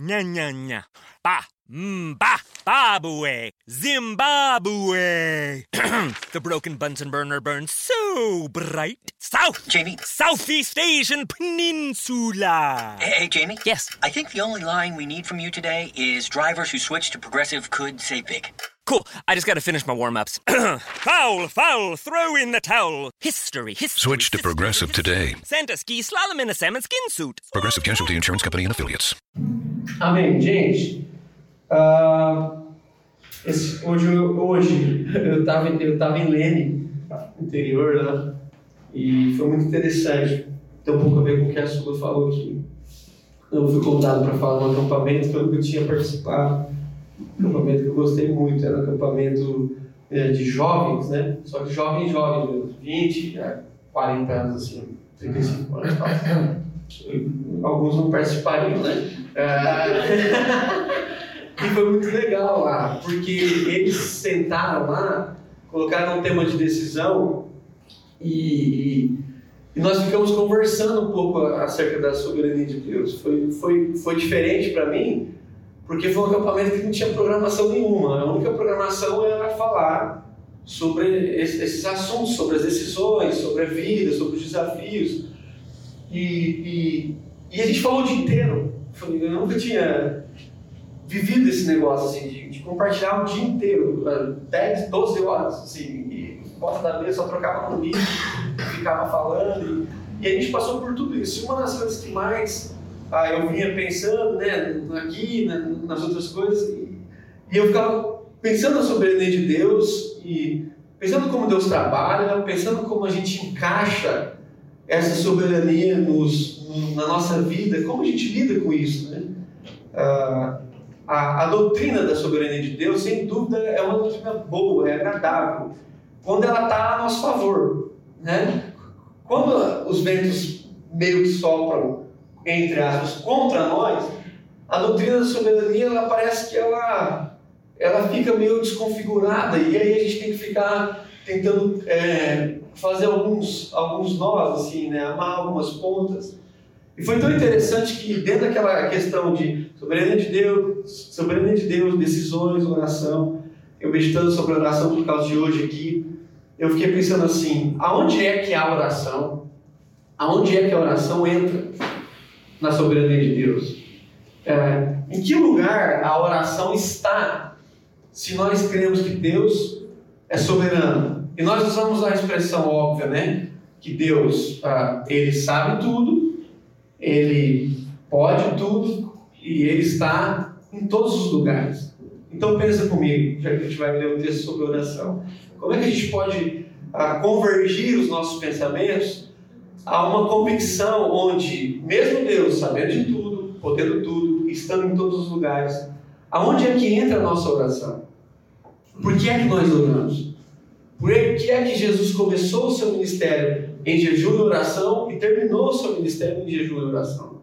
Nya nya nya. Ba. Mba. Mm, Babue. Zimbabwe. the broken Bunsen burner burns so bright. South. Jamie. Southeast Asian Peninsula. Hey, hey, Jamie. Yes. I think the only line we need from you today is drivers who switch to progressive could save big. Cool. I just gotta finish my warm ups. foul, foul, throw in the towel. History, history. Switch to history, Progressive history. today. Santa ski slalom in a salmon skin suit. Progressive Casualty Insurance Company and Affiliates. Amém. Gente, ah, esse- hoje, eu- hoje eu estava eu tava em Lene, interior, né? E foi muito interessante. Tem um pouco a ver com o que a Sula falou aqui. Eu fui convidado para falar num acampamento que eu tinha participado. Um acampamento que eu gostei muito. Era um acampamento eh, de jovens, né? Só que jovem mesmo. 20 a 40 anos, assim. 35 anos. Alguns não participariam, né? Ah, e foi muito legal lá, porque eles sentaram lá, colocaram um tema de decisão e, e- e nós ficamos conversando um pouco acerca da soberania de Deus. Foi, foi, foi diferente para mim, porque foi um acampamento que não tinha programação nenhuma. A única programação era falar sobre esse- esses assuntos, sobre as decisões, sobre a vida, sobre os desafios. E, e, e a gente falou o dia inteiro. Eu nunca tinha vivido esse negócio assim, de, de compartilhar o dia inteiro, eh, 10, 12 horas, assim, e volta da mesa, só trocava livro, ficava falando, e, e a gente passou por tudo isso. E uma das coisas que mais ah, eu vinha pensando, né, aqui, né, nas outras coisas, e, e eu ficava pensando na soberania de Deus, e pensando como Deus trabalha, pensando como a gente encaixa essa soberania nos, no- na nossa vida, como a gente lida com isso, né? Ah, a, a doutrina da soberania de Deus, sem dúvida, é uma doutrina boa, é agradável, quando ela está a nosso favor, né? Quando os ventos meio que sopram, entre aspas, contra nós, a doutrina da soberania, ela parece que ela, ela fica meio desconfigurada, e aí a gente tem que ficar tentando é, fazer alguns, alguns nós, assim, né? Amarrar algumas pontas. E foi tão interessante que dentro daquela questão de soberania de Deus, soberania de Deus, decisões, oração, eu meditando sobre a oração por causa de hoje aqui, eu fiquei pensando assim, aonde é que a oração, aonde é que a oração entra na soberania de Deus? É, em que lugar a oração está se nós cremos que Deus é soberano? E nós usamos a expressão óbvia, né? Que Deus, ah, ele sabe tudo, ele pode tudo e ele está em todos os lugares. Então pensa comigo, já que a gente vai ler o texto sobre oração. Como é que a gente pode ah, convergir os nossos pensamentos a uma convicção onde, mesmo Deus sabendo de tudo, podendo tudo, estando em todos os lugares, aonde é que entra a nossa oração? Por que é que nós oramos? Por que é que Jesus começou o seu ministério em jejum e oração e terminou o seu ministério em jejum e oração?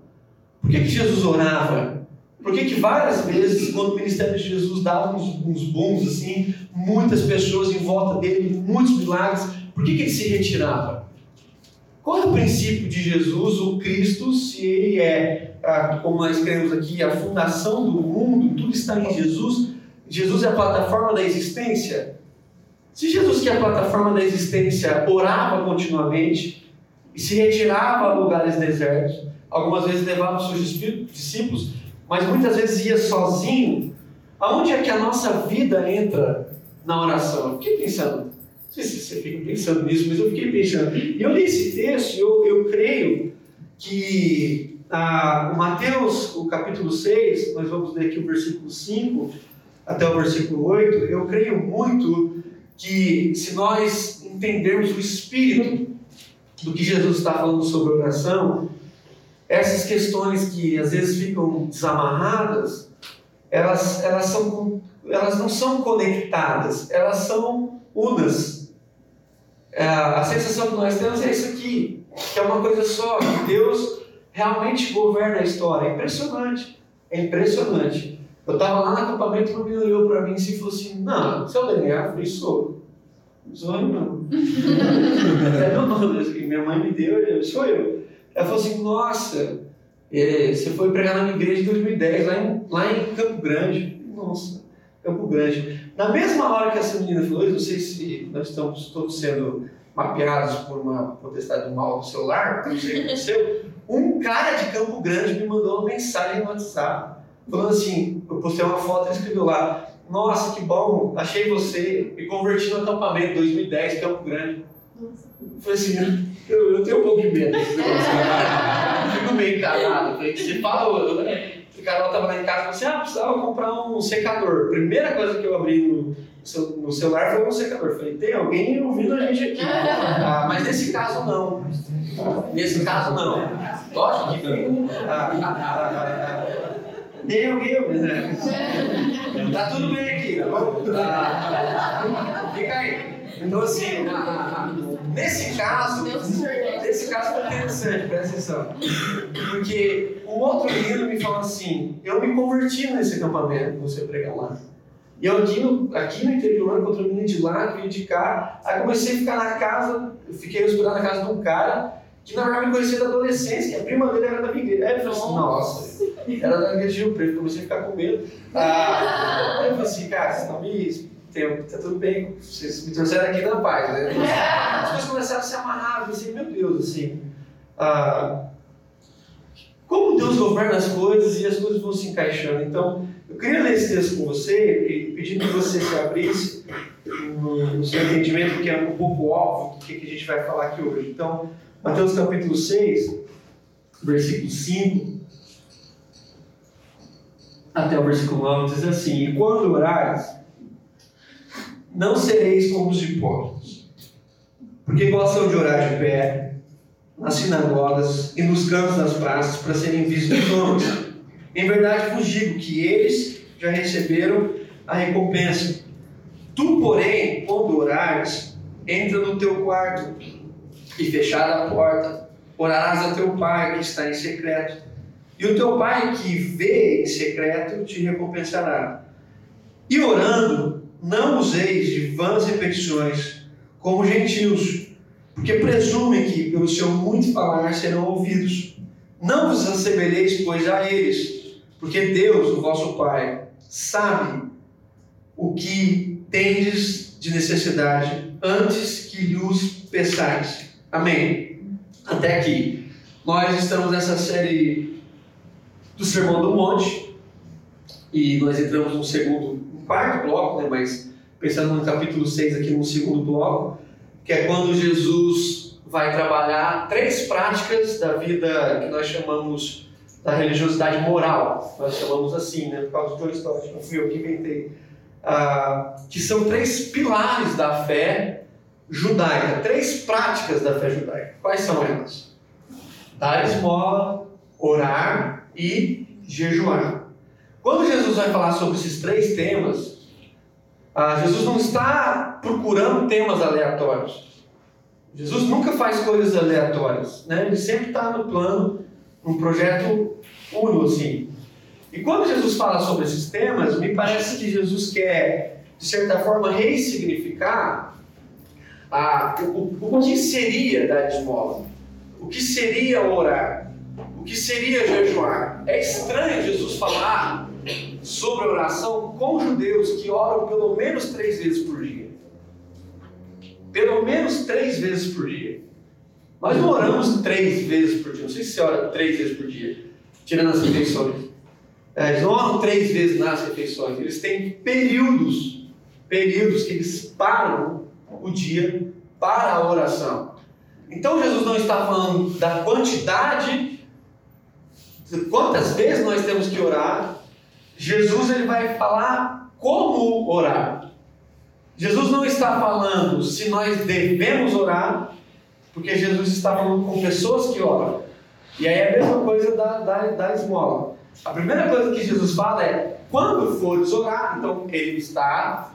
Por que, que Jesus orava? Por que, que várias vezes, quando o ministério de Jesus dava uns, uns booms assim, muitas pessoas em volta dele, muitos milagres, por que, que ele se retirava? Qual é o princípio de Jesus, o Cristo, se ele é, como nós cremos aqui, a fundação do mundo, tudo está em Jesus? Jesus é a plataforma da existência? Se Jesus, que é a plataforma da existência, orava continuamente e se retirava a lugares desertos, algumas vezes levava seus discípulos, mas muitas vezes ia sozinho, aonde é que a nossa vida entra na oração? Eu fiquei pensando, não sei se você fica pensando nisso, mas eu fiquei pensando. E eu li esse texto eu, eu creio que ah, Mateus, o capítulo 6, nós vamos ler aqui o versículo 5 até o versículo 8, eu creio muito que se nós entendermos o espírito do que Jesus está falando sobre oração, essas questões que às vezes ficam desamarradas, elas, elas, são, elas não são conectadas, elas são unas. É, a sensação que nós temos é isso aqui, que é uma coisa só, que Deus realmente governa a história. É impressionante, é impressionante. Eu estava lá no acampamento e o menino olhou para mim e falou assim: Não, seu Daniel, eu falei: Sou. Eu não. Até meu nome, minha mãe me deu, eu, sou eu. Ela falou assim: Nossa, É, você foi pregar na minha igreja em 2010, lá em, lá em Campo Grande. Nossa, Campo Grande. Na mesma hora que essa menina falou, eu não sei se nós estamos todos sendo mapeados por uma potestade do mal no celular, não sei o que aconteceu. Um cara de Campo Grande me mandou uma mensagem no WhatsApp, falando assim: eu postei uma foto e escreveu lá. Nossa, que bom, achei você, me converti no acampamento 2010, Campo Grande. Eu falei assim, eu, eu tenho um pouco de medo desse negócio. né? Fico meio encanado. Eu Falei, você fala, eu, né? O Carol tava lá em casa e falou assim: ah, precisava comprar um secador. Primeira coisa que eu abri no, no celular foi um secador. Falei, tem alguém ouvindo a gente aqui. Ah, mas nesse caso não. Nesse caso não. Lógico que não. Ah, ah, Tem alguém ouvindo, né? Tá tudo bem aqui, tá bom? Ah, fica aí. Então assim, nesse caso, nesse caso foi interessante, presta atenção. Porque um outro menino me falou assim, eu me converti nesse acampamento você prega lá. E eu aqui no, aqui no interior, contra o menino de lá, que de cá, aí comecei a ficar na casa, fiquei hospedado na casa de um cara que na verdade me conhecia da adolescência, que a prima dele era da minha igreja. Aí eu falei assim, nossa, era da igreja de Rio Preto, comecei a ficar com medo. Ah, aí eu falei assim, cara, vocês não me. Tem, tá tudo bem, vocês me trouxeram aqui na paz, né? As coisas começaram a se amarrar, eu pensei, meu Deus, assim. ah, como Deus governa as coisas e as coisas vão se encaixando. Então, eu queria ler esse texto com você pedir que você se abrisse no, seu entendimento, que é um pouco óbvio do que a gente vai falar aqui hoje. Então, Mateus capítulo 6, versículo 5 até o versículo 9 diz assim: E quando orares, não sereis como os hipócritas, porque gostam de orar de pé, nas sinagogas e nos cantos das praças, para serem vistos dos homens. Em verdade vos digo que eles já receberam a recompensa. Tu, porém, quando orares, entra no teu quarto e fechada a porta, orarás a teu pai que está em secreto. E o teu pai que vê em secreto te recompensará. E orando, não useis de vãs repetições, como gentios, porque presumem que pelo seu muito falar serão ouvidos. Não vos assemelheis, pois, a eles, porque Deus, o vosso Pai, sabe o que tendes de necessidade antes que lhes peçais. Amém. Até aqui. Nós estamos nessa série do Sermão do Monte e nós entramos no segundo, no quarto bloco, né? Mas pensando no capítulo 6 aqui no segundo bloco, que é quando Jesus vai trabalhar três práticas da vida que nós chamamos da religiosidade moral. Nós chamamos assim, né? Por causa uma história, não fui eu que inventei. Ah, que são três pilares da fé judaica, três práticas da fé judaica. Quais são elas? Dar esmola, orar e jejuar. Quando Jesus vai falar sobre esses três temas, ah, Jesus não está procurando temas aleatórios. Jesus nunca faz coisas aleatórias, né? Ele sempre está no plano, num projeto uno, assim. E quando Jesus fala sobre esses temas, me parece que Jesus quer, de certa forma, ressignificar a, o, o, o que seria dar esmola, o que seria orar, o que seria jejuar. É estranho Jesus falar sobre oração com judeus que oram pelo menos três vezes por dia. Pelo menos três vezes por dia. Nós não oramos três vezes por dia. Não sei se você ora três vezes por dia, tirando as refeições. É, eles não oram três vezes nas refeições. Eles têm períodos, períodos que eles param o dia para a oração. Então Jesus não está falando da quantidade, de quantas vezes nós temos que orar. Jesus ele vai falar como orar. Jesus não está falando se nós devemos orar, porque Jesus está falando com pessoas que oram. E aí é a mesma coisa da, da, da esmola. A primeira coisa que Jesus fala é: quando fores orar, então ele está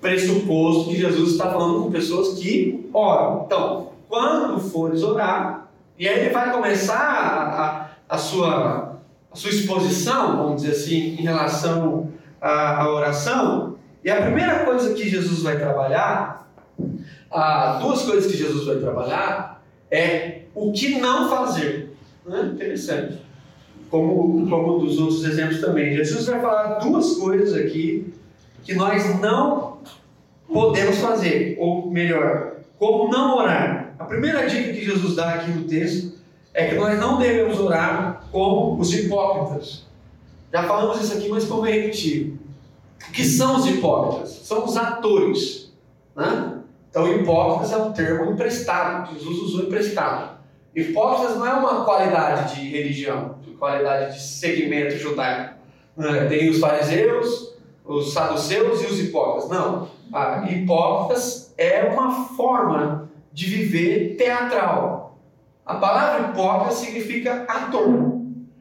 pressuposto que Jesus está falando com pessoas que oram. Então, quando fores orar, e aí ele vai começar a, a, a sua, a sua exposição, vamos dizer assim, em relação à, à oração. E a primeira coisa que Jesus vai trabalhar, ah, duas coisas que Jesus vai trabalhar, é o que não fazer. Né? Interessante. como, como dos outros exemplos também. Jesus vai falar duas coisas aqui que nós não podemos fazer, ou melhor, como não orar. A primeira dica que Jesus dá aqui no texto é que nós não devemos orar como os hipócritas. Já falamos isso aqui, mas como é repetir. O que são os hipócritas? São os atores. Né? Então, hipócritas é um termo emprestado, Jesus usou emprestado. Hipócritas não é uma qualidade de religião, de qualidade de segmento judaico. Né? Tem os fariseus, os saduceus e os hipócritas. Não. Ah, hipócritas é uma forma de viver teatral. A palavra hipócrita significa ator.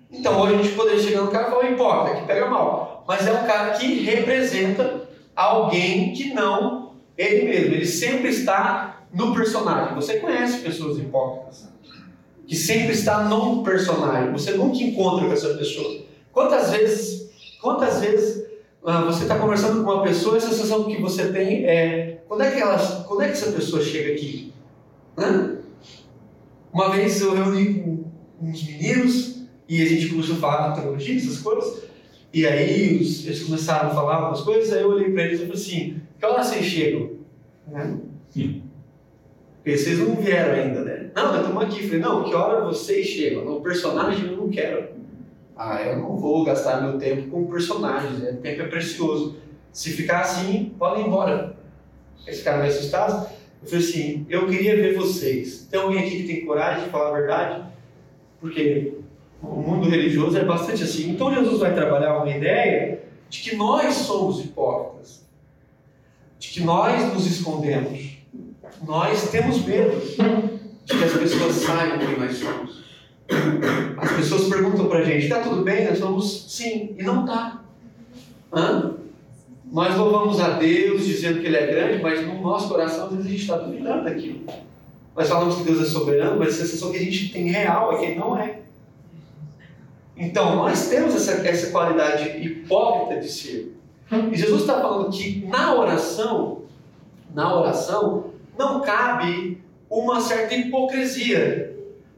Então hoje a gente poderia chegar no cara e falar hipócrita, que pega mal. Mas é um cara que representa alguém que não ele mesmo. Ele sempre está no personagem. Você conhece pessoas hipócritas que sempre está num personagem. Você nunca encontra com essa pessoa. Quantas vezes, quantas vezes você está conversando com uma pessoa e a sensação que você tem é quando é que ela, quando é que essa pessoa chega aqui? Né? Uma vez eu reuni com uns meninos e a gente começou a falar de teologia, essas coisas. E aí eles começaram a falar algumas coisas, aí eu olhei para eles e falei assim, que hora vocês chegam? Né? Porque vocês não vieram ainda, né? Não, nós estamos aqui. Falei, não, que hora vocês chegam? No personagem eu não quero. Ah, eu não vou gastar meu tempo com personagens, né? o tempo é precioso. Se ficar assim, podem ir embora. Esse cara meio assustado. Eu falei assim, eu queria ver vocês. Tem alguém aqui que tem coragem de falar a verdade? Porque o mundo religioso é bastante assim. Então Jesus vai trabalhar uma ideia de que nós somos hipócritas. De que nós nos escondemos nós temos medo de que as pessoas saibam quem nós somos. As pessoas perguntam pra gente: está tudo bem? Nós somos sim, e não está. Nós louvamos a Deus dizendo que Ele é grande, mas no nosso coração às vezes a gente está duvidando daquilo. Nós falamos que Deus é soberano, mas a sensação que a gente tem real é que Ele não é. Então, nós temos essa, essa qualidade hipócrita de ser. E Jesus está falando que na oração, na oração, não cabe uma certa hipocrisia.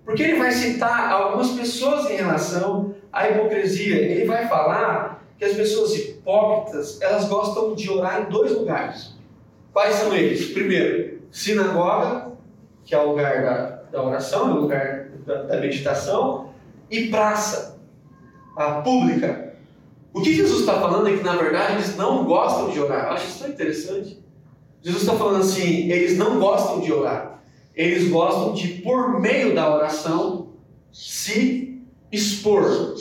Porque ele vai citar algumas pessoas em relação à hipocrisia. Ele vai falar que as pessoas hipócritas, elas gostam de orar em dois lugares. Quais são eles? Primeiro, sinagoga, que é o lugar da, da oração, é o lugar da, da meditação, e praça, a pública. O que Jesus está falando é que, na verdade, eles não gostam de orar. Eu acho isso tão interessante. Jesus está falando assim: eles não gostam de orar, eles gostam de, por meio da oração, se expor,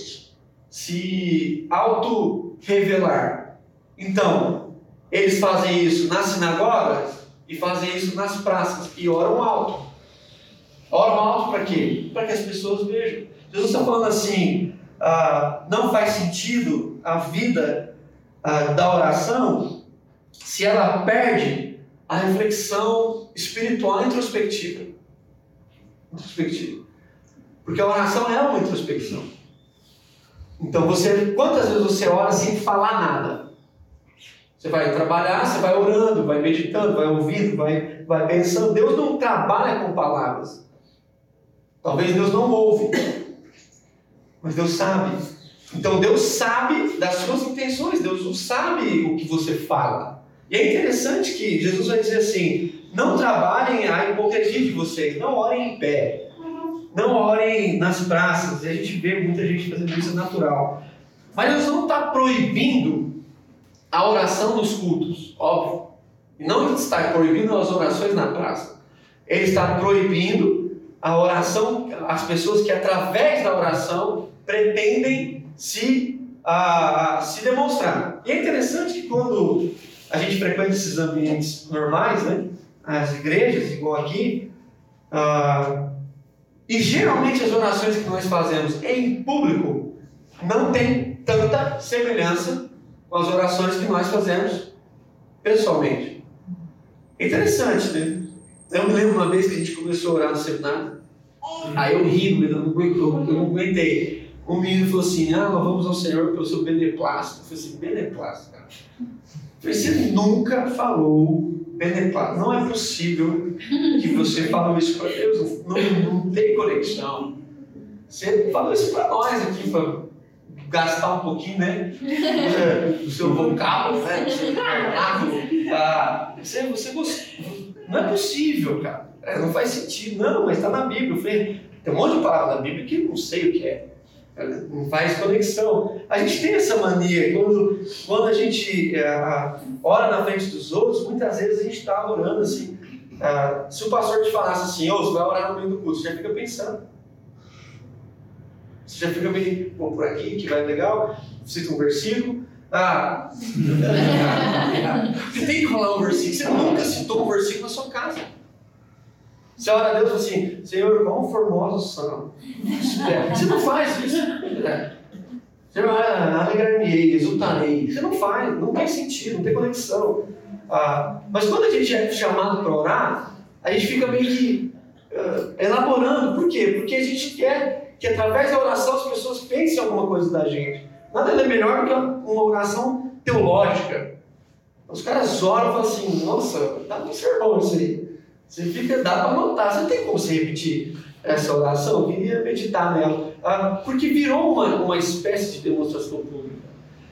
se auto-revelar. Então, eles fazem isso nas sinagogas e fazem isso nas praças e oram alto. Oram alto para quê? Para que as pessoas vejam. Jesus está falando assim: ah, não faz sentido a vida ah, da oração se ela perde a reflexão espiritual introspectiva. Introspectiva. Porque a oração é uma introspecção. Então você, quantas vezes você ora sem falar nada? Você vai trabalhar, você vai orando, vai meditando, vai ouvindo, vai, vai pensando. Deus não trabalha com palavras. Talvez Deus não ouve, mas Deus sabe. Então Deus sabe das suas intenções, Deus sabe o que você fala. E é interessante que Jesus vai dizer assim: não trabalhem a hipocrisia de vocês, não orem em pé, não orem nas praças. E a gente vê muita gente fazendo isso natural. Mas Jesus não está proibindo a oração nos cultos, óbvio. E não está proibindo as orações na praça. Ele está proibindo a oração, as pessoas que através da oração pretendem se, a, se demonstrar. E é interessante que quando a gente frequenta esses ambientes normais, né? As igrejas, igual aqui. Ah, e geralmente as orações que nós fazemos em público não tem tanta semelhança com as orações que nós fazemos pessoalmente. Interessante, né? Eu me lembro uma vez que a gente começou a orar no seminário, aí eu ri, eu não, eu, eu não aguentei. Um menino falou assim: Ah, nós vamos ao Senhor porque eu sou beneplácito. Eu falei assim: beneplácito, cara. Você nunca falou beneplácito. Não é possível que você falou isso para Deus. Não, não tem conexão. Você falou isso para nós aqui, para gastar um pouquinho, né? Do seu vocábulo, né? Do seu vernáculo. Ah, você, você. Não é possível, cara. É, não faz sentido. Não, mas está na Bíblia. Eu falei, tem um monte de palavras na Bíblia que eu não sei o que é. Não faz conexão. A gente tem essa mania, quando, quando a gente é, ora na frente dos outros, muitas vezes a gente está orando assim. Ah, se o pastor te falasse assim, oh, você vai orar no meio do culto, você já fica pensando. Você já fica meio, vou por aqui, que vai legal, cita um versículo. Ah, você tem que falar um versículo, você nunca citou um versículo na sua casa. Você ora a Deus assim, Senhor, quão formosos são. Você não faz isso. Você vai ah, alegrar-me-ei, exultarei. Você não faz, não tem sentido, não tem conexão. Ah, mas quando a gente é chamado para orar, a gente fica meio que uh, elaborando. Por quê? Porque a gente quer que através da oração as pessoas pensem alguma coisa da gente. Nada é melhor que uma oração teológica. Os caras oram e falam assim, nossa, dá um sermão isso aí. Você fica, dá para anotar, você tem como você repetir essa oração, eu queria meditar nela. Ah, porque virou uma, uma espécie de demonstração pública.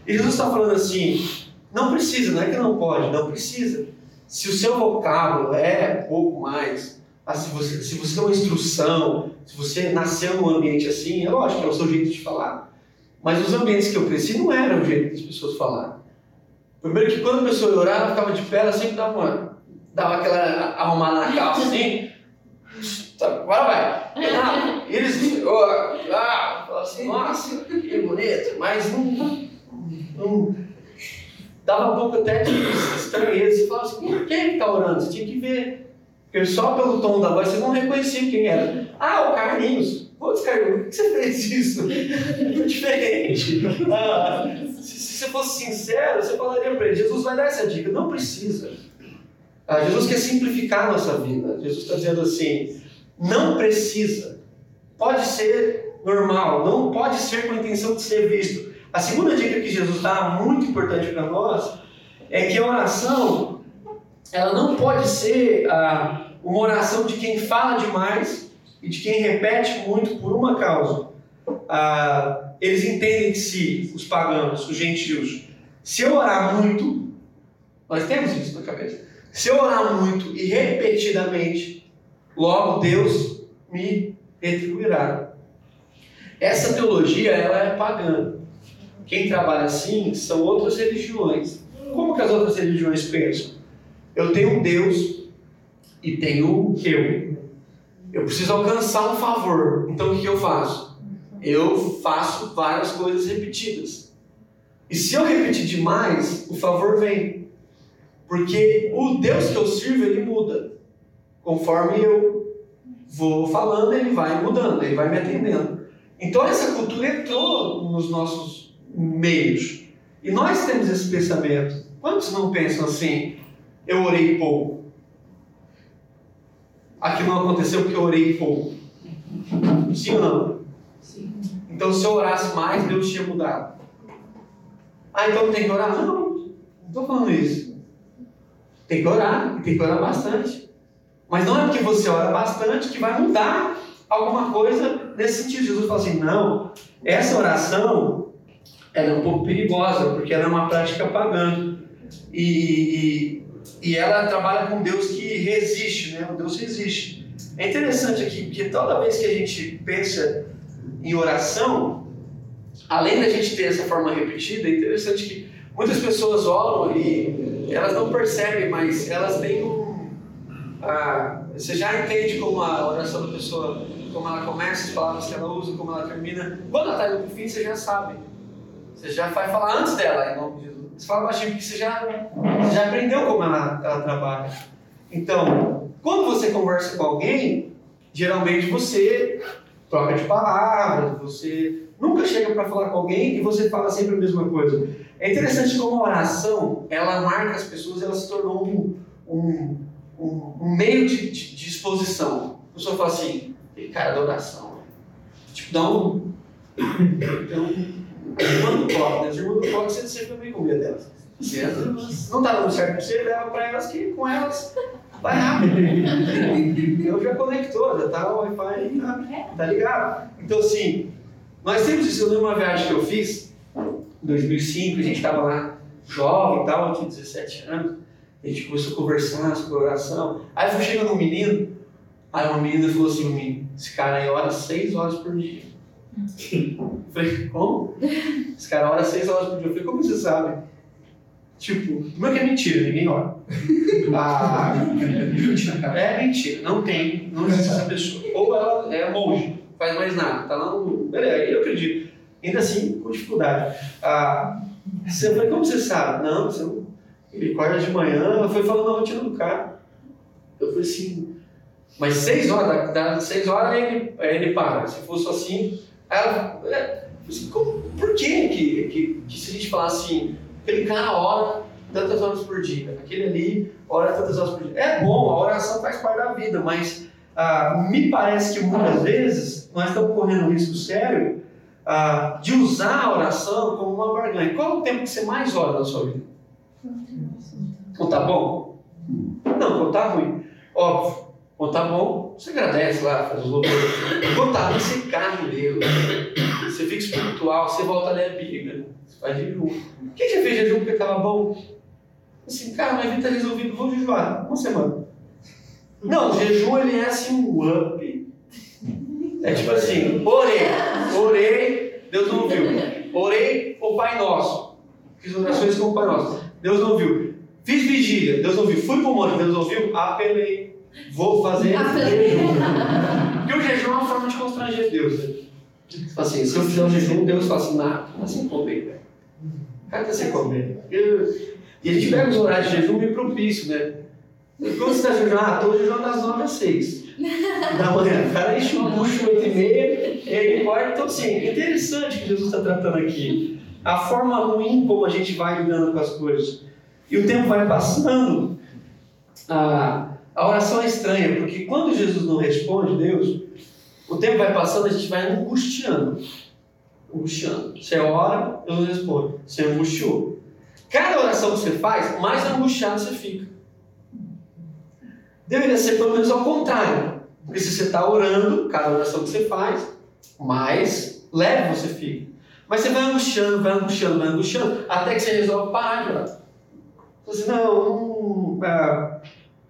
E Jesus está falando assim, não precisa, não é que não pode, não precisa. Se o seu vocábulo é pouco mais, ah, se, você, se você tem uma instrução, se você nasceu num ambiente assim, é lógico que é o seu jeito de falar. Mas os ambientes que eu cresci não eram o jeito que as pessoas falavam. Primeiro que quando a pessoa orar, ela ficava de pé, ela sempre dava, uma, dava aquela arrumada na calça assim. Agora vai. Ah, eles oh, ah, assim, nossa, que bonito, mas não, não, dava um pouco até de estranheza. Você falava assim, por que está orando? Você tinha que ver. Porque só pelo tom da voz você não reconhecia quem era. Ah, o Carlinhos. Putz, Carlinhos, por que você fez isso? Diferente. Ah, se, se, você fosse sincero, você falaria para ele: Jesus vai dar essa dica. Não precisa. Ah, Jesus quer simplificar a nossa vida. Jesus está dizendo assim: não precisa. Pode ser normal, não pode ser com a intenção de ser visto. A segunda dica que Jesus dá, muito importante para nós, é que a oração ela não pode ser ah, uma oração de quem fala demais e de quem repete muito por uma causa. Ah, eles entendem que se, os pagãos, os gentios, se eu orar muito, nós temos isso na cabeça, se eu orar muito e repetidamente, logo Deus me retribuirá. Essa teologia ela é pagã. Quem trabalha assim são outras religiões. Como que as outras religiões pensam? Eu tenho um Deus e tenho eu. Eu preciso alcançar um favor. Então o que eu faço? Eu faço várias coisas repetidas. E se eu repetir demais, o favor vem. Porque o Deus que eu sirvo, ele muda. Conforme eu vou falando, ele vai mudando, ele vai me atendendo. Então essa cultura entrou nos nossos meios. E nós temos esse pensamento. Quantos não pensam assim? Eu orei pouco. Aqui não aconteceu porque eu orei pouco. Sim ou não? Sim. Então se eu orasse mais, Deus tinha mudado. Ah, então tem que orar? Não, não estou falando isso. Tem que orar, tem que orar bastante. Mas não é porque você ora bastante que vai mudar alguma coisa nesse sentido. Jesus fala assim: não, essa oração ela é um pouco perigosa, porque ela é uma prática pagã. E, e, e ela trabalha com Deus que resiste, né? O Deus resiste. É interessante aqui, porque toda vez que a gente pensa em oração, além da gente ter essa forma repetida, é interessante que muitas pessoas oram e elas não percebem, mas elas têm um. Você já entende como a oração da pessoa, como ela começa, as palavras que ela usa, como ela termina. Quando ela está indo para o fim, você já sabe. Você já vai falar antes dela, em nome de Jesus. Você fala baixinho porque você já, você já aprendeu como ela, ela trabalha. Então, quando você conversa com alguém, geralmente você troca de palavras, você nunca chega para falar com alguém e você fala sempre a mesma coisa. É interessante como a oração, ela marca as pessoas, ela se tornou um, um, um, um meio de, de, de, exposição. A pessoa fala assim, cara da oração. Tipo, dá um, dá um irmã do toque, né? As irmãs do você sempre também com medo delas. Não está dando certo para você, leva para elas que com elas Vai rápido. Eu já conectou, já tá o Wi-Fi tá, tá ligado. Então, assim, nós temos isso. Eu lembro uma viagem que eu fiz, em 2005, a gente estava lá jovem e tal, tinha 17 anos. A gente começou a conversar sobre oração. Aí foi chegando um menino, aí uma menina falou assim: menino, esse cara aí ora 6 horas por dia. Eu falei, como? Esse cara ora 6 horas por dia. Eu falei, como você sabe? Tipo, como é que é mentira? Ninguém ora. Ah, é mentira, não tem, não existe essa pessoa. Ou ela é monge, faz mais nada, tá lá no. Beleza, eu acredito. Ainda assim, com dificuldade. Ah, você falei, como você sabe? Não, você não. Ele acorda de manhã, foi falando a rotina do cara. Eu falei assim, mas seis horas, dá, seis horas ele, ele para. Se fosse assim, ela. É, assim, como, por que, que, que, que se a gente falar assim, aquele cara ora tantas horas por dia, aquele ali ora tantas horas por dia. É bom, a oração faz parte da vida, mas ah, me parece que muitas vezes nós estamos correndo um risco sério ah, de usar a oração como uma barganha. Qual é o tempo que você mais ora na sua vida? Quando tá bom? Não, quando tá ruim. Óbvio. Quando tá bom, você agradece lá, faz os louvores. Quando tá ruim, você cai em Deus. Você fica espiritual, você volta a ler a Bíblia. Você faz jejum. Quem já fez jejum porque estava bom? Assim, cara, minha vida está resolvida, vou jejuar. Uma semana. Não, o jejum ele é assim um up. É tipo assim, orei, orei, Deus não ouviu. Orei o Pai Nosso. Fiz orações com o Pai Nosso. Deus não ouviu. Fiz vigília, Deus não ouviu. Fui para o monte, Deus não ouviu. Apelei. Vou fazer jejum. Porque o jejum é uma forma de constranger Deus. Né? Tipo assim, se eu fizer um jejum, Deus fala assim, nada, tá sem comer, velho. O cara tá sem comer. E a gente pega os horários de jejum meio propício, né? Quando você está jejuando, ah, estou jejuando das 9 às 6 da manhã. O cara enche o bucho 8 e meia, e aí corta. Então, assim, interessante que Jesus está tratando aqui. A forma ruim como a gente vai lidando com as coisas. E o tempo vai passando, a, a oração é estranha, porque quando Jesus não responde, Deus, o tempo vai passando, a gente vai angustiando. Angustiando. Você ora, Deus não responde. Você angustiou. Cada oração que você faz, mais angustiado você fica. Deveria ser pelo menos ao contrário. Porque se você está orando, cada oração que você faz, mais leve você fica. Mas você vai angustiando, vai angustiando, vai angustiando, até que você resolve parar de orar. Você assim, não, não, ah,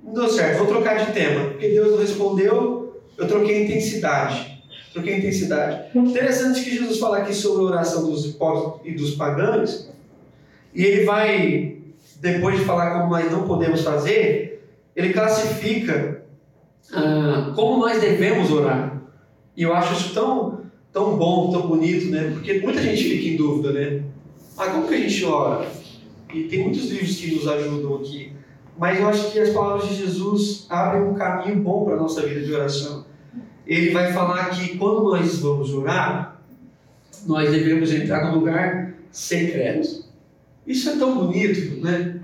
não deu certo, vou trocar de tema. Porque Deus não respondeu, eu troquei a intensidade. Troquei a intensidade. Interessante que Jesus fala aqui sobre a oração dos hipócritas e dos pagãos, e ele vai, depois de falar como nós não podemos fazer, ele classifica ah, como nós devemos orar. E eu acho isso tão, tão bom, tão bonito, né? Porque muita gente fica em dúvida, né? Ah, como que a gente ora? E tem muitos livros que nos ajudam aqui. Mas eu acho que as palavras de Jesus abrem um caminho bom para a nossa vida de oração. Ele vai falar que quando nós vamos orar, nós devemos entrar no lugar secreto. Isso é tão bonito, né?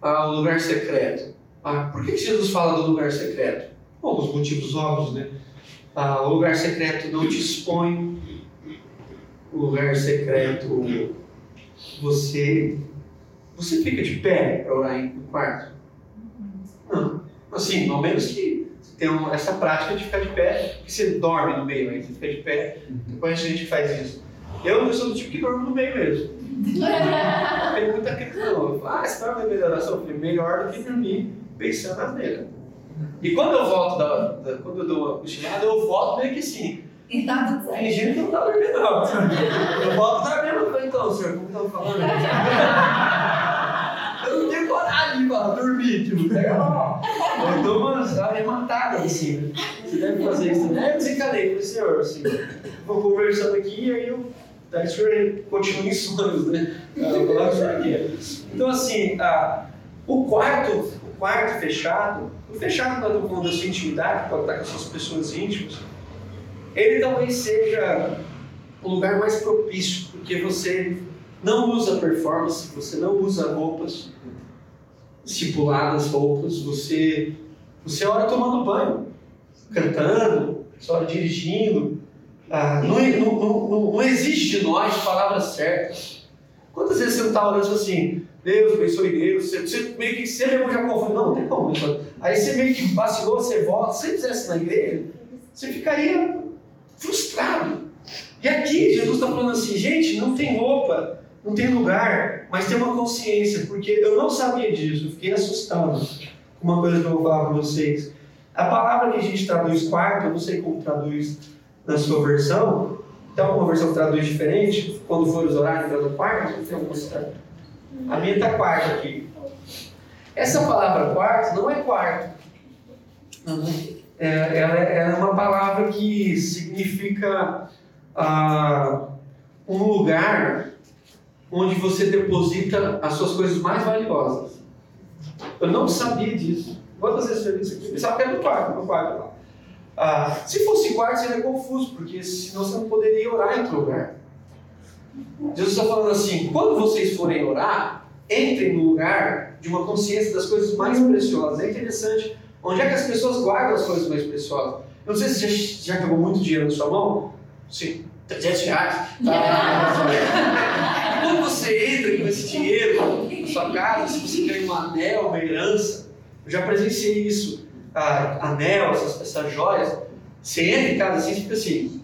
Ah, o lugar secreto. Ah, por que Jesus fala do lugar secreto? Bom, os motivos óbvios, né? Ah, o lugar secreto não te expõe. O lugar secreto você você fica de pé para orar no quarto? Não. Assim, ao menos que você tenha essa prática de ficar de pé, que você dorme no meio, aí você fica de pé. Depois a gente faz isso. Eu sou do tipo que dorme no meio mesmo. Tem muita questão. Ah, você dorme no meio da oração? Eu falei, melhor do que dormir pensando na nele. E quando eu volto, da, da, quando eu dou uma cochilada, eu volto meio que assim. E tá tudo certo. Fingindo que não tá dormindo, não. Eu volto. Eu falei, então, senhor, como estão falando? Eu não tenho coragem de falar, dormir, tipo, pega lá. Eu dou umas arrematadas assim. Você deve fazer isso também. Aí eu desencanei, falei, senhor, assim, vou conversando aqui e aí eu. Daí o senhor continua em sonhos, né? Eu vou lá aqui. Então, assim, ah, o quarto, quarto fechado, o fechado quando estou falando da sua intimidade, pode estar com as suas pessoas íntimas, ele talvez seja o lugar mais propício, porque você não usa performance, você não usa roupas estipuladas, roupas, você, você ora tomando banho, cantando, você ora dirigindo. Ah, não, não, não, não existe de nós palavras certas. Quantas vezes você não está orando assim, Deus abençoe Deus, você, você meio que mesmo já confunde, não, não tem como. Aí você meio que vacilou, você volta, se você fizesse na igreja, você ficaria frustrado. E aqui Jesus está falando assim, gente, não tem roupa, não tem lugar, mas tem uma consciência, porque eu não sabia disso, eu fiquei assustado com uma coisa que eu vou falar para vocês. A palavra que a gente traduz quarto, eu não sei como traduz na sua versão, então uma versão traduz diferente, quando for os horários o quarto, tem uma A minha está quarto aqui. Essa palavra quarto não é quarto. É, ela, é, ela é uma palavra que significa ah, um lugar onde você deposita as suas coisas mais valiosas. Eu não sabia disso. Quantas vezes eu isso aqui? Eu pensava que era no quarto, no quarto lá. Ah, se fosse quarto seria confuso, porque senão você não poderia orar em outro lugar. Jesus está falando assim: quando vocês forem orar, entrem no lugar de uma consciência das coisas mais preciosas. É interessante. Onde é que as pessoas guardam as coisas mais preciosas? Eu não sei se já, já acabou muito dinheiro na sua mão. Sim, 300 reais. Tá. Quando você entra com esse dinheiro na sua casa, se você ganha um anel, uma herança, eu já presenciei isso. Ah, anel, essas, essas joias. Você entra em casa assim, você fica assim,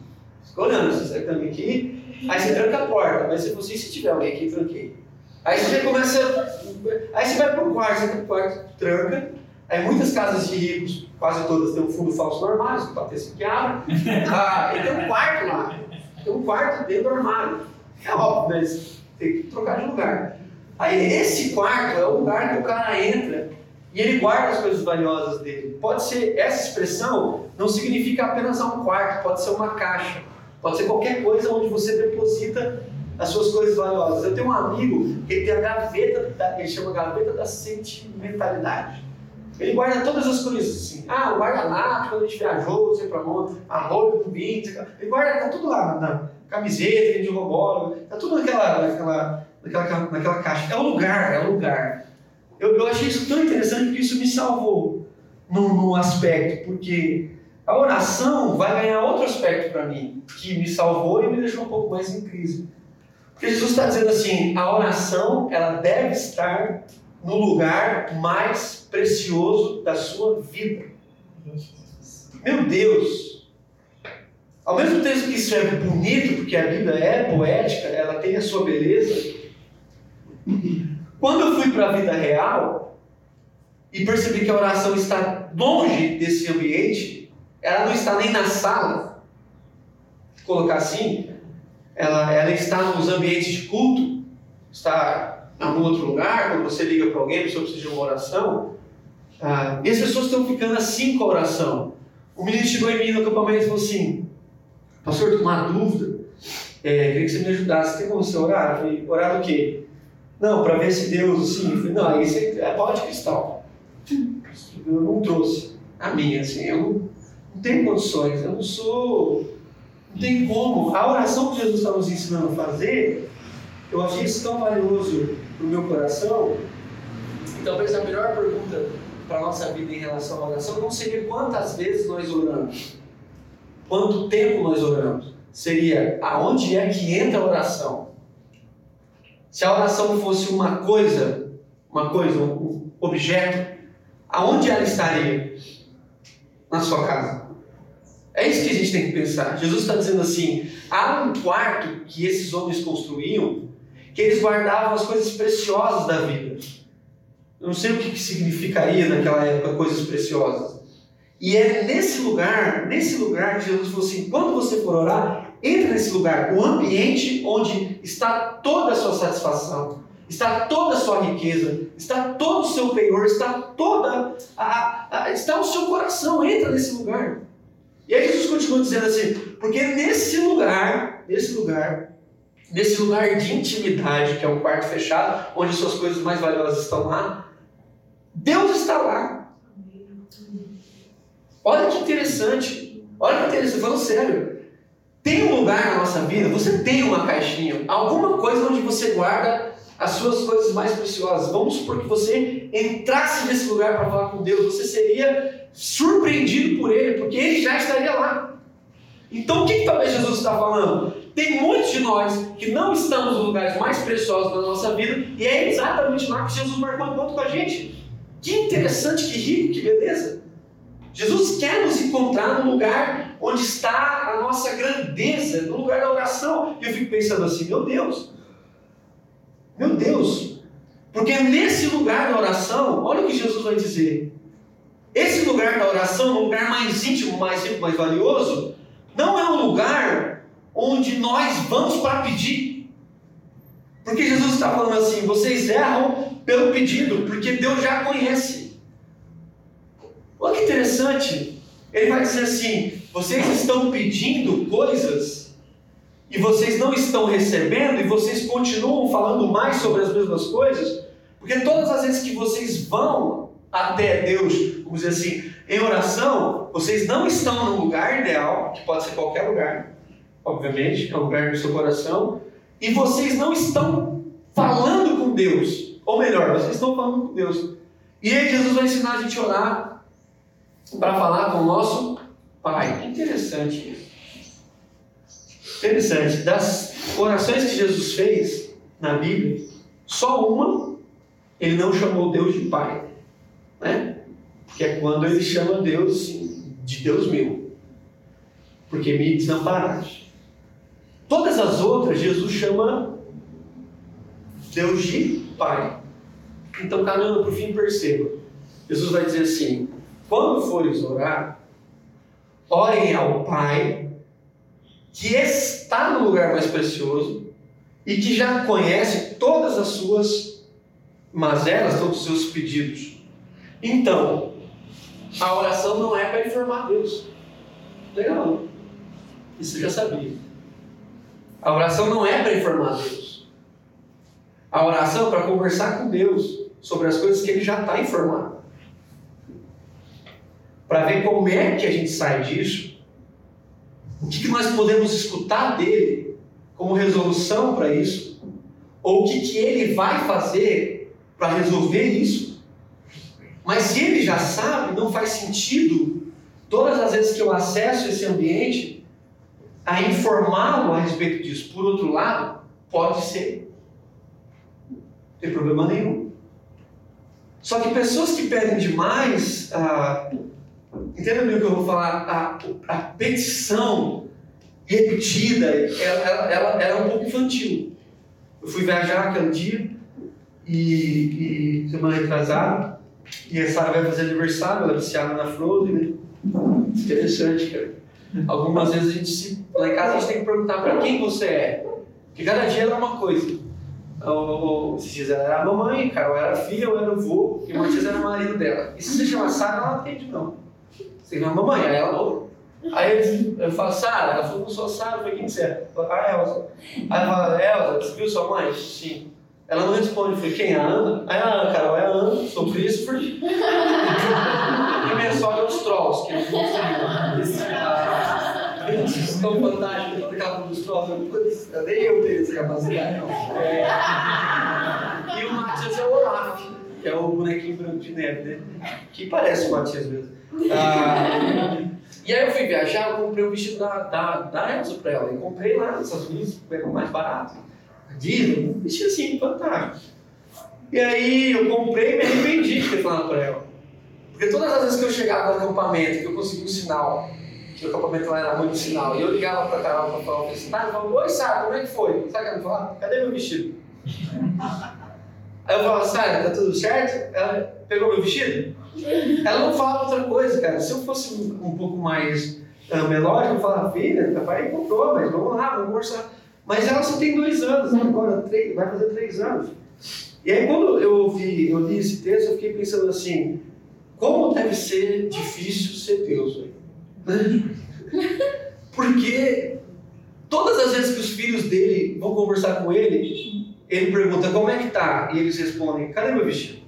olhando, você sai também aqui, aí você tranca a porta, mas se você se tiver alguém aqui, tranquei. Aí você começa. Aí você vai pro quarto, você vai pro quarto, tranca. Aí muitas casas de ricos, quase todas, têm um fundo falso no armário, se bater se que abre. Ah, e tem um quarto lá. Tem um quarto dentro do armário. É óbvio, mas tem que trocar de lugar. Aí esse quarto é o lugar que o cara entra e ele guarda as coisas valiosas dele. Pode ser, essa expressão não significa apenas um quarto, pode ser uma caixa, pode ser qualquer coisa onde você deposita as suas coisas valiosas. Eu tenho um amigo que tem a gaveta, da, ele chama gaveta da sentimentalidade. Ele guarda todas as coisas assim. Ah, o guardanapo, quando a gente viajou, não pra onde, a roupa do pizza, ele guarda, tá tudo lá, na camiseta, de robô, tá tudo naquela, naquela, naquela, naquela caixa. É o lugar, é o lugar. Eu, eu achei isso tão interessante porque isso me salvou num aspecto, porque a oração vai ganhar outro aspecto para mim, que me salvou e me deixou um pouco mais em crise. Porque Jesus está dizendo assim, a oração ela deve estar no lugar mais precioso da sua vida. Meu Deus! Ao mesmo tempo que isso é bonito, porque a vida é poética, ela tem a sua beleza. Quando eu fui para a vida real e percebi que a oração está longe desse ambiente, ela não está nem na sala, colocar assim, ela, ela está nos ambientes de culto, está em algum outro lugar, quando você liga para alguém, a pessoa precisa de uma oração. Ah, e as pessoas estão ficando assim com a oração. O menino chegou em mim no acampamento e falou assim: Pastor, estou uma dúvida. É, queria que você me ajudasse. Tem como você orar? Eu falei: Orar do quê? Não, para ver se Deus, assim. Eu falei: Não, aí você é bola de cristal. Eu não trouxe a minha, assim. Eu tenho condições. Eu não sou. Não tem como. A oração que Jesus está nos ensinando a fazer, eu achei isso tão valioso para o meu coração. E talvez a melhor pergunta para a nossa vida em relação à oração não seria quantas vezes nós oramos, quanto tempo nós oramos. Seria aonde é que entra a oração. Se a oração fosse uma coisa, uma coisa, um objeto, aonde ela estaria? Na sua casa. É isso que a gente tem que pensar. Jesus está dizendo assim: há um quarto que esses homens construíam que eles guardavam as coisas preciosas da vida. Eu não sei o que significaria naquela época coisas preciosas. E é nesse lugar, nesse lugar que Jesus falou assim: quando você for orar, entre nesse lugar, o ambiente onde está toda a sua satisfação, está toda a sua riqueza, está todo o seu penhor, está toda a, a, está o seu coração, entra nesse lugar. E aí Jesus continua dizendo assim: porque nesse lugar, nesse lugar, nesse lugar de intimidade, que é um quarto fechado, onde suas coisas mais valiosas estão lá, Deus está lá. Olha que interessante. Olha que interessante, falando sério. Tem um lugar na nossa vida, você tem uma caixinha, alguma coisa onde você guarda as suas coisas mais preciosas. Vamos supor que você entrasse nesse lugar para falar com Deus, você seria surpreendido por Ele, porque Ele já estaria lá. Então o que, que talvez Jesus está falando? tem muitos de nós que não estamos nos lugares mais preciosos da nossa vida e é exatamente lá que Jesus marcou encontro com a gente. Que interessante, que rico, que beleza. Jesus quer nos encontrar no lugar onde está a nossa grandeza, no lugar da oração. E eu fico pensando assim, meu Deus, meu Deus, porque nesse lugar da oração, olha o que Jesus vai dizer. Esse lugar da oração, o lugar mais íntimo, mais rico, mais valioso, não é um lugar onde nós vamos para pedir. Porque Jesus está falando assim: vocês erram pelo pedido, porque Deus já conhece. Olha que interessante. Ele vai dizer assim: vocês estão pedindo coisas e vocês não estão recebendo e vocês continuam falando mais sobre as mesmas coisas, porque todas as vezes que vocês vão até Deus, vamos dizer assim, em oração, vocês não estão no lugar ideal, que pode ser qualquer lugar, obviamente, é o lugar do seu coração, e vocês não estão falando com Deus, ou melhor, vocês estão falando com Deus. E aí Jesus vai ensinar a gente a orar para falar com o nosso Pai. Interessante isso. Interessante. Das orações que Jesus fez na Bíblia, só uma ele não chamou Deus de Pai né? Que é quando ele chama Deus de Deus meu, porque me desamparaste. Todas as outras, Jesus chama Deus de Pai. Então, para o fim, perceba. Jesus vai dizer assim: quando fores orar, orem ao Pai, que está no lugar mais precioso e que já conhece todas as suas mazelas, todos os seus pedidos. Então, a oração não é para informar Deus. Legal. Isso eu já sabia. A oração não é para informar Deus. A oração é para conversar com Deus sobre as coisas que Ele já está informado. Para ver como é que a gente sai disso, o que, que nós podemos escutar dele como resolução para isso, ou o que, que ele vai fazer para resolver isso. Mas se ele já sabe, não faz sentido, todas as vezes que eu acesso esse ambiente, a informá-lo a respeito disso. Por outro lado, pode ser. Não tem problema nenhum. Só que pessoas que pedem demais, ah, entenda bem o que eu vou falar, a, a petição repetida, ela, ela, ela, é um pouco infantil. Eu fui viajar aquele dia e, e semana retrasada, e a Sara vai fazer aniversário, ela é viciada na Frozen, né? Interessante, cara. Algumas vezes a gente se. Lá em casa a gente tem que perguntar para quem você é. Porque cada dia ela é uma coisa. O, esses dias ela era a mamãe, Carol era a filha, eu era o vô, e o Matias era o marido dela. E se você chama Sara, ela não atende, não. Você uma mamãe, aí ela ouve. Aí eu, falo, Sara, ela falou, não sou Sara, falei, quem você é? Falo, ah, Elza. Aí ela fala, Elza, você viu sua mãe? Sim. Ela não responde. Eu falei, quem? A Ana? Aí a Ana, Carol, é Christopher. e minha sogra é os Trolls, que eles não Eles estão fantásticos, toda aquela dos Trolls. Nem eu tenho essa capacidade, não. É... E o Matias é o Olaf, que é o bonequinho branco de neve dele, que parece o Matias mesmo. Ah, e aí eu fui viajar, eu comprei o vestido da, da, da Elsa pra ela. E comprei lá nos Estados Unidos, pegou mais barato. Disney, um vestido assim, fantástico. E aí eu comprei e me arrependi de ter falado para ela. Porque todas as vezes que eu chegava no acampamento, que eu conseguia um sinal, que o acampamento lá era muito sinal, e eu ligava para a Carol para falar o felicidade, eu falava, oi Sara, como é que foi? Sabe o que ela falava? Cadê meu vestido? Aí eu falava, Sara, tá tudo certo? Ela pegou meu vestido? Ela não falava outra coisa, cara. Se eu fosse um, um pouco mais uh, melódico, eu falava, filha, papai comprou, mas vamos lá, vamos conversar. Mas ela só tem dois anos, né? agora três, vai fazer três anos. E aí quando eu ouvi, eu li esse texto, eu fiquei pensando assim, como deve ser difícil ser Deus, Porque todas as vezes que os filhos dele vão conversar com ele, ele pergunta como é que tá? E eles respondem, cadê meu vestido?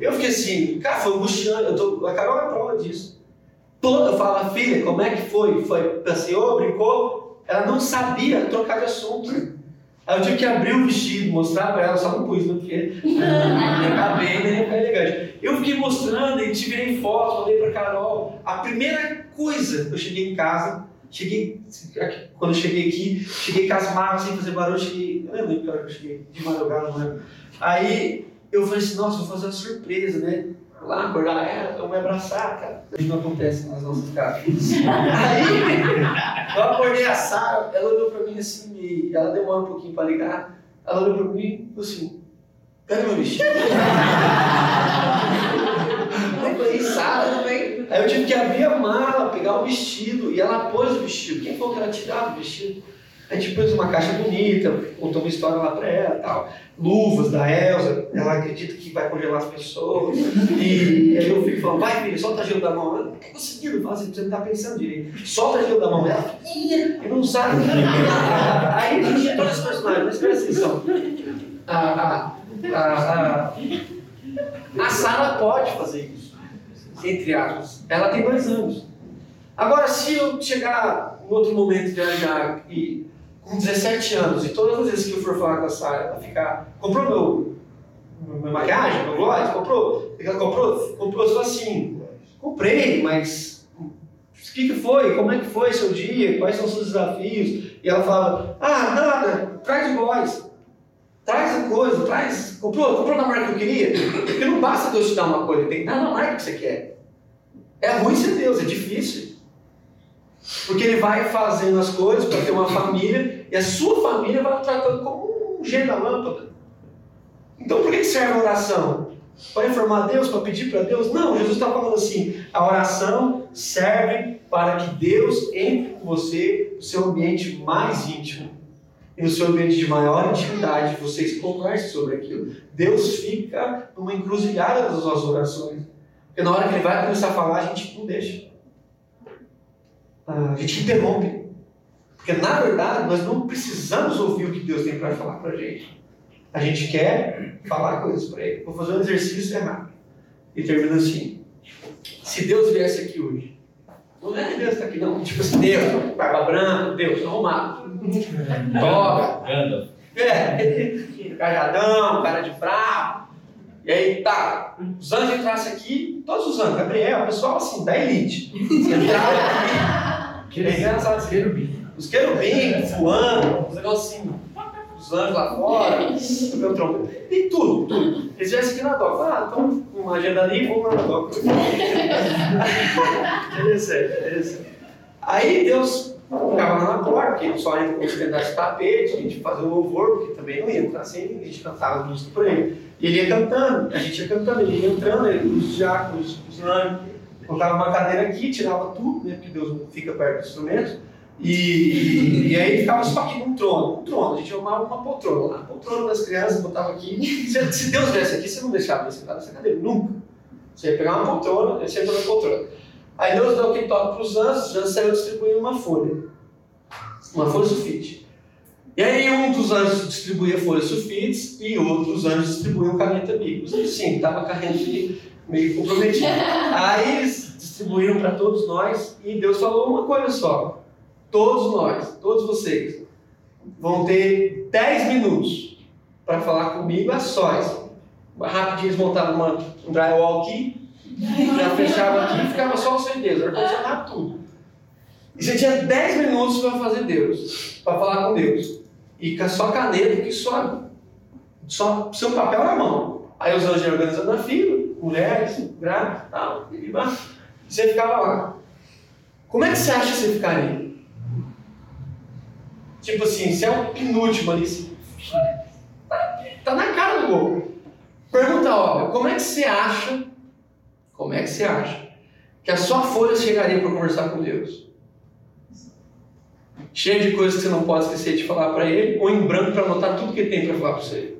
eu fiquei assim, cara, foi angustiante, eu tô, a Carol é prova disso. Toda, eu falo, filha, como é que foi? Foi, passeou, brincou? ela não sabia trocar de assunto. Aí eu tive que abrir o vestido, mostrar para ela, só não pus, né? Porque ia caber, nem ia ficar elegante. Eu fiquei mostrando e tirei foto, mandei para Carol. A primeira coisa, eu cheguei em casa, Cheguei, quando eu cheguei aqui, cheguei com as malas sem fazer barulho, cheguei, eu lembro que hora que eu cheguei, de madrugada, não lembro. Aí eu falei assim, nossa, vou fazer uma surpresa, né? Lá, acordar ela, eu me abraçar, cara. Isso não acontece nas nossas casas. Aí, eu acordei a Sara, ela olhou pra mim assim, e ela demora um pouquinho pra ligar. Ela olhou pra mim e falou assim, cadê meu vestido? eu falei, Sara, também. Aí eu tive que abrir a mala, pegar o vestido, e ela pôs o vestido. Quem falou que ela tirava o vestido? A gente pôs uma caixa bonita, contou uma história lá pra ela tal. Luvas da Elsa, ela acredita que vai congelar as pessoas. E aí eu fico falando, vai filha, solta gelo da mão. Ela não tá conseguindo fazer, você não tá pensando direito. Solta gelo da mão. Ela, e não sabe. Aí a gente tinha todos os personagens, mas presta atenção. A, a, a, a, a Sara pode fazer isso, entre aspas. Ela tem dois anos. Agora, se eu chegar em outro momento de viajar e com 17 anos, e todas as vezes que eu for falar com a Sara, ela ficar, comprou meu, minha maquiagem, meu gloss, comprou? Ela comprou? Comprou só assim, comprei, mas o que, que foi? Como é que foi seu dia? Quais são os seus desafios? E ela fala, ah, nada, traz gloss. Traz a coisa, traz. Comprou, comprou na marca que eu queria? Porque não basta Deus te dar uma coisa, tem que dar na marca que você quer. É ruim ser Deus, é difícil. Porque ele vai fazendo as coisas para ter uma família e a sua família vai tratando como um gênio da lâmpada. Então por que serve a oração? Para informar Deus, para pedir para Deus? Não, Jesus está falando assim: a oração serve para que Deus entre com você no seu ambiente mais íntimo. E no seu ambiente de maior intimidade, vocês conversem sobre aquilo. Deus fica numa encruzilhada das nossas orações. Porque na hora que ele vai começar a falar, a gente não deixa. A gente interrompe. Porque na verdade nós não precisamos ouvir o que Deus tem para falar para a gente. A gente quer falar coisas para Ele. Vou fazer um exercício errado. E termina assim. Se Deus viesse aqui hoje, não é que Deus está aqui, não. Tipo assim, Deus, barba branca, Deus, arrumado. Toga. É, cajadão, cara de bravo. E aí, tá, os anjos entrassem aqui, todos os anjos, Gabriel, pessoal assim, da elite. Entraram aqui. Engraçado, os querubins. Os querubins voando, os negócios assim, os anjos lá fora, o tronco. E tudo, tudo. Eles viessem aqui na DOC. Ah, então, uma agenda ali, vamos lá na DOC. interessante, interessante. Aí Deus ficava lá na porta, porque só entra com os pedaços de tapete, a gente fazia o louvor, porque também não ia entrar assim, a gente cantava música por ele. E ele ia cantando, a gente ia cantando, ele ia entrando, ele, os diáconos, os anjos, colocava uma cadeira aqui, tirava tudo, né, porque Deus não fica perto dos instrumentos, e, e, aí ficava só aqui num trono, um trono, a gente chamava uma poltrona lá, poltrona das crianças, botava aqui. Se, se Deus viesse aqui, você não deixava ele sentar nessa cadeira, nunca. Você ia pegar uma poltrona, ele sentou na poltrona. Aí Deus deu aquele toque para os anjos, os anjos saíram distribuindo uma folha, uma folha sulfite. E aí um dos anjos distribuía folhas sulfites e outros anjos distribuíam caneta bíblia. Sim, estava carregando meio comprometido. Aí eles distribuíram para todos nós e Deus falou uma coisa só todos nós, todos vocês, vão ter 10 minutos para falar comigo a sós. Rapidinho eles montavam uma, um drywall aqui, já fechava aqui e ficava só o seu Deus, ar-condicionado tudo. E você tinha 10 minutos para fazer Deus, para falar com Deus. E com a sua caneta, que só, só seu papel na mão. Aí os anjos organizando a fila, mulheres, grávidas, tal, e você ficava lá. Como é que você acha que você ficaria? Tipo assim, se é o penúltimo ali, tá na cara do gol. Pergunta óbvia, como é que você acha, como é que você acha que a sua folha chegaria para conversar com Deus? Cheia de coisas que você não pode esquecer de falar para Ele, ou em branco para anotar tudo que Ele tem para falar para você.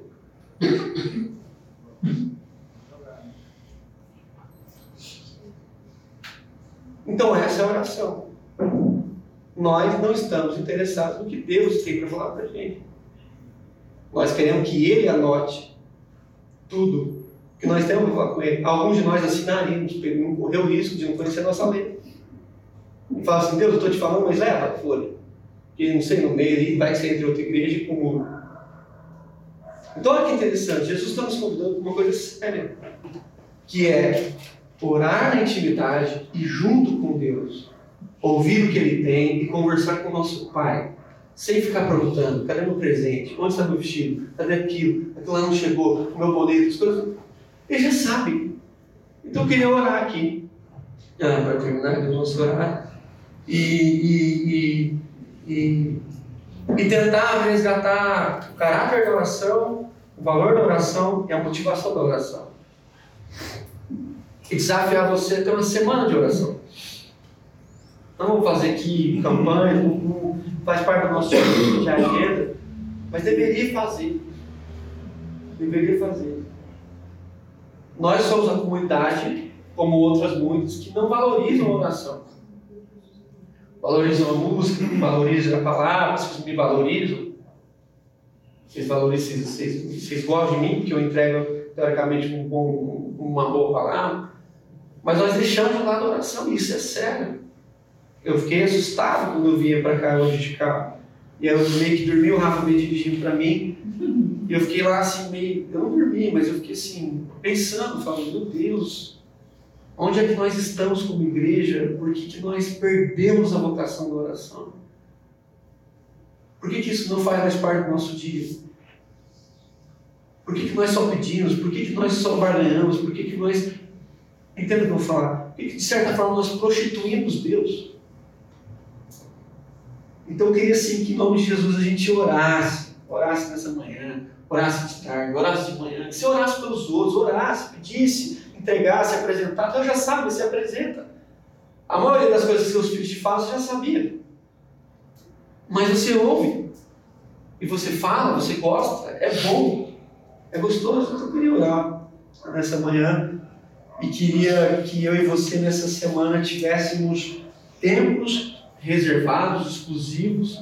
Então essa é a oração nós não estamos interessados no que Deus tem para falar para a gente. Nós queremos que Ele anote tudo que nós temos para falar com Ele. Alguns de nós assinaríamos, para não correr o risco de não conhecer a nossa lei. E fala assim, Deus, eu estou te falando, mas leva a folha. Que não sei, no meio ali vai ser entre outra igreja e com o muro. Então olha que interessante, Jesus está nos convidando para uma coisa séria, que é orar na intimidade e junto com Deus ouvir o que ele tem e conversar com o nosso Pai, sem ficar perguntando: cadê meu presente? Onde está meu vestido? Cadê aquilo? Aquilo lá não chegou, o meu boleto, as coisas. Ele já sabe. Então eu queria orar aqui, ah, para terminar, vou orar, e, e, e, e, e tentar resgatar o caráter da oração, o valor da oração e a motivação da oração. E desafiar você a ter uma semana de oração. Não vou fazer aqui campanha, faz parte nosso tipo de agenda, mas deveria fazer. Deveria fazer. Nós somos a comunidade, como outras muitas, que não valorizam a oração. Valorizam a música, valorizam a palavra, vocês me valorizam. Vocês valorizam, vocês, vocês gostam de mim, porque eu entrego, teoricamente, um bom, uma boa palavra. Mas nós deixamos de lado a oração, isso é sério. Eu fiquei assustado quando eu vinha para cá hoje de carro. E eu meio que dormi, o Rafa meio dirigindo para mim. E eu fiquei lá assim, meio. Eu não dormi, mas eu fiquei assim, pensando, falando: Meu Deus, onde é que nós estamos como igreja? Por que, que nós perdemos a vocação da oração? Por que, que isso não faz mais parte do nosso dia? Por que, que nós só pedimos? Por que, que nós só barganhamos? Por que, que nós. Entenda o que eu vou falar? Que de certa forma nós prostituímos Deus? Então eu queria assim que em nome de Jesus a gente orasse, orasse nessa manhã, orasse de tarde, orasse de manhã, que você orasse pelos outros, orasse, pedisse, entregasse, apresentasse, Deus já sabe, você apresenta. A maioria das coisas que seus filhos te você já sabia. Mas você ouve, e você fala, você gosta, é bom, é gostoso. Então eu queria orar nessa manhã e queria que eu e você nessa semana tivéssemos tempos reservados, exclusivos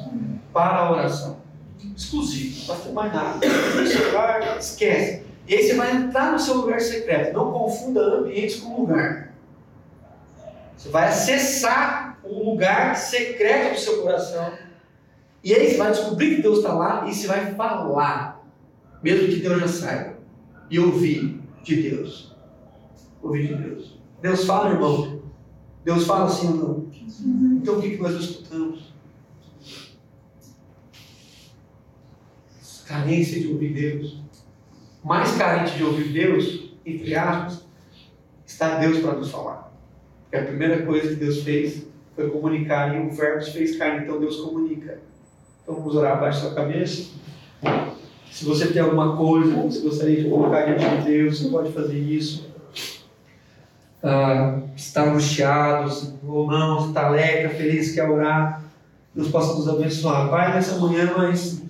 para a oração. Exclusivo, não ter mais nada. Esquece. E aí você vai entrar no seu lugar secreto. Não confunda ambientes com lugar. Você vai acessar o lugar secreto do seu coração. E aí você vai descobrir que Deus está lá e você vai falar, mesmo que Deus já saiba. E ouvir de Deus. Ouvir de Deus. Deus fala, irmão. Deus fala assim ou não? Então o que, nós escutamos? Carência de ouvir Deus. Mais carente de ouvir Deus, entre aspas, está Deus para nos falar. Porque a primeira coisa que Deus fez foi comunicar, e o Verbo se fez carne, então Deus comunica. Então vamos orar abaixo da sua cabeça. Se você tem alguma coisa que você gostaria de colocar diante de Deus, você pode fazer isso ah, está angustiado ou não, está alegre, feliz, quer orar, Deus possa nos abençoar. Pai, nessa manhã nós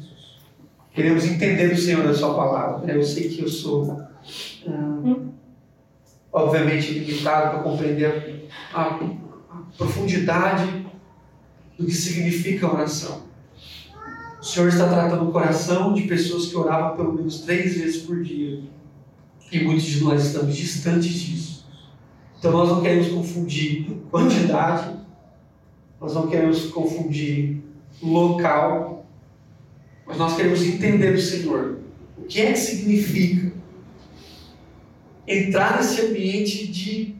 queremos entender do Senhor a Sua palavra. Eu sei que eu sou, ah, obviamente, limitado para compreender a, a profundidade do que significa oração. O Senhor está tratando o coração de pessoas que oravam pelo menos três vezes por dia. E muitos de nós estamos distantes disso. Então nós não queremos confundir quantidade, nós não queremos confundir local, mas nós queremos entender do Senhor. O que é que significa entrar nesse ambiente de,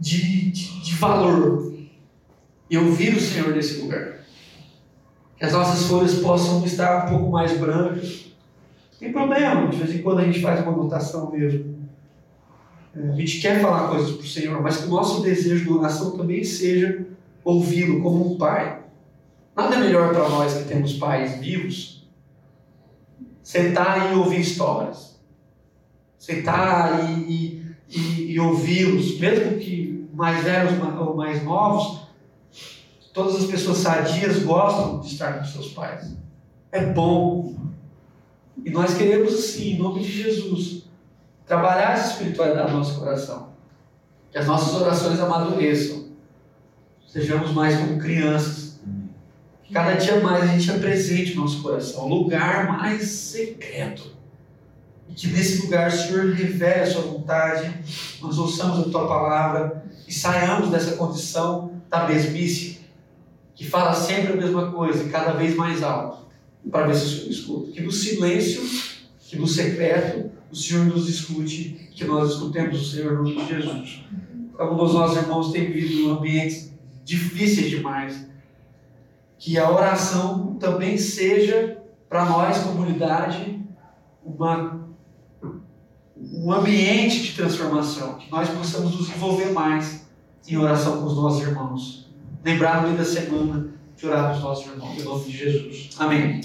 de, de, de valor e ouvir o Senhor nesse lugar? Que as nossas folhas possam estar um pouco mais brancas. Tem problema, de vez em quando a gente faz uma anotação mesmo. A gente quer falar coisas para o Senhor, mas que o nosso desejo de oração também seja ouvi-lo como um pai. Nada melhor para nós que temos pais vivos sentar e ouvir histórias. Sentar e, e, e, e ouvi-los, mesmo que mais velhos ou mais novos, todas as pessoas sadias gostam de estar com seus pais. É bom. E nós queremos assim, em nome de Jesus, trabalhar essa espiritualidade no nosso coração. Que as nossas orações amadureçam. Sejamos mais como crianças. Que cada dia mais a gente apresente o nosso coração, o lugar mais secreto. E que nesse lugar o Senhor revele a sua vontade, nós ouçamos a tua palavra e saiamos dessa condição da mesmice, que fala sempre a mesma coisa e cada vez mais alto, para ver se o Senhor escuta. Que no silêncio, que no secreto, o Senhor nos escute, que nós escutemos o Senhor no nome de Jesus. Alguns dos nossos irmãos têm vivido ambientes difíceis demais. Que a oração também seja, para nós, comunidade, uma, um ambiente de transformação. Que nós possamos nos envolver mais em oração com os nossos irmãos. Lembrar no meio da semana de orar com os nossos irmãos. Em nome de Jesus. Amém.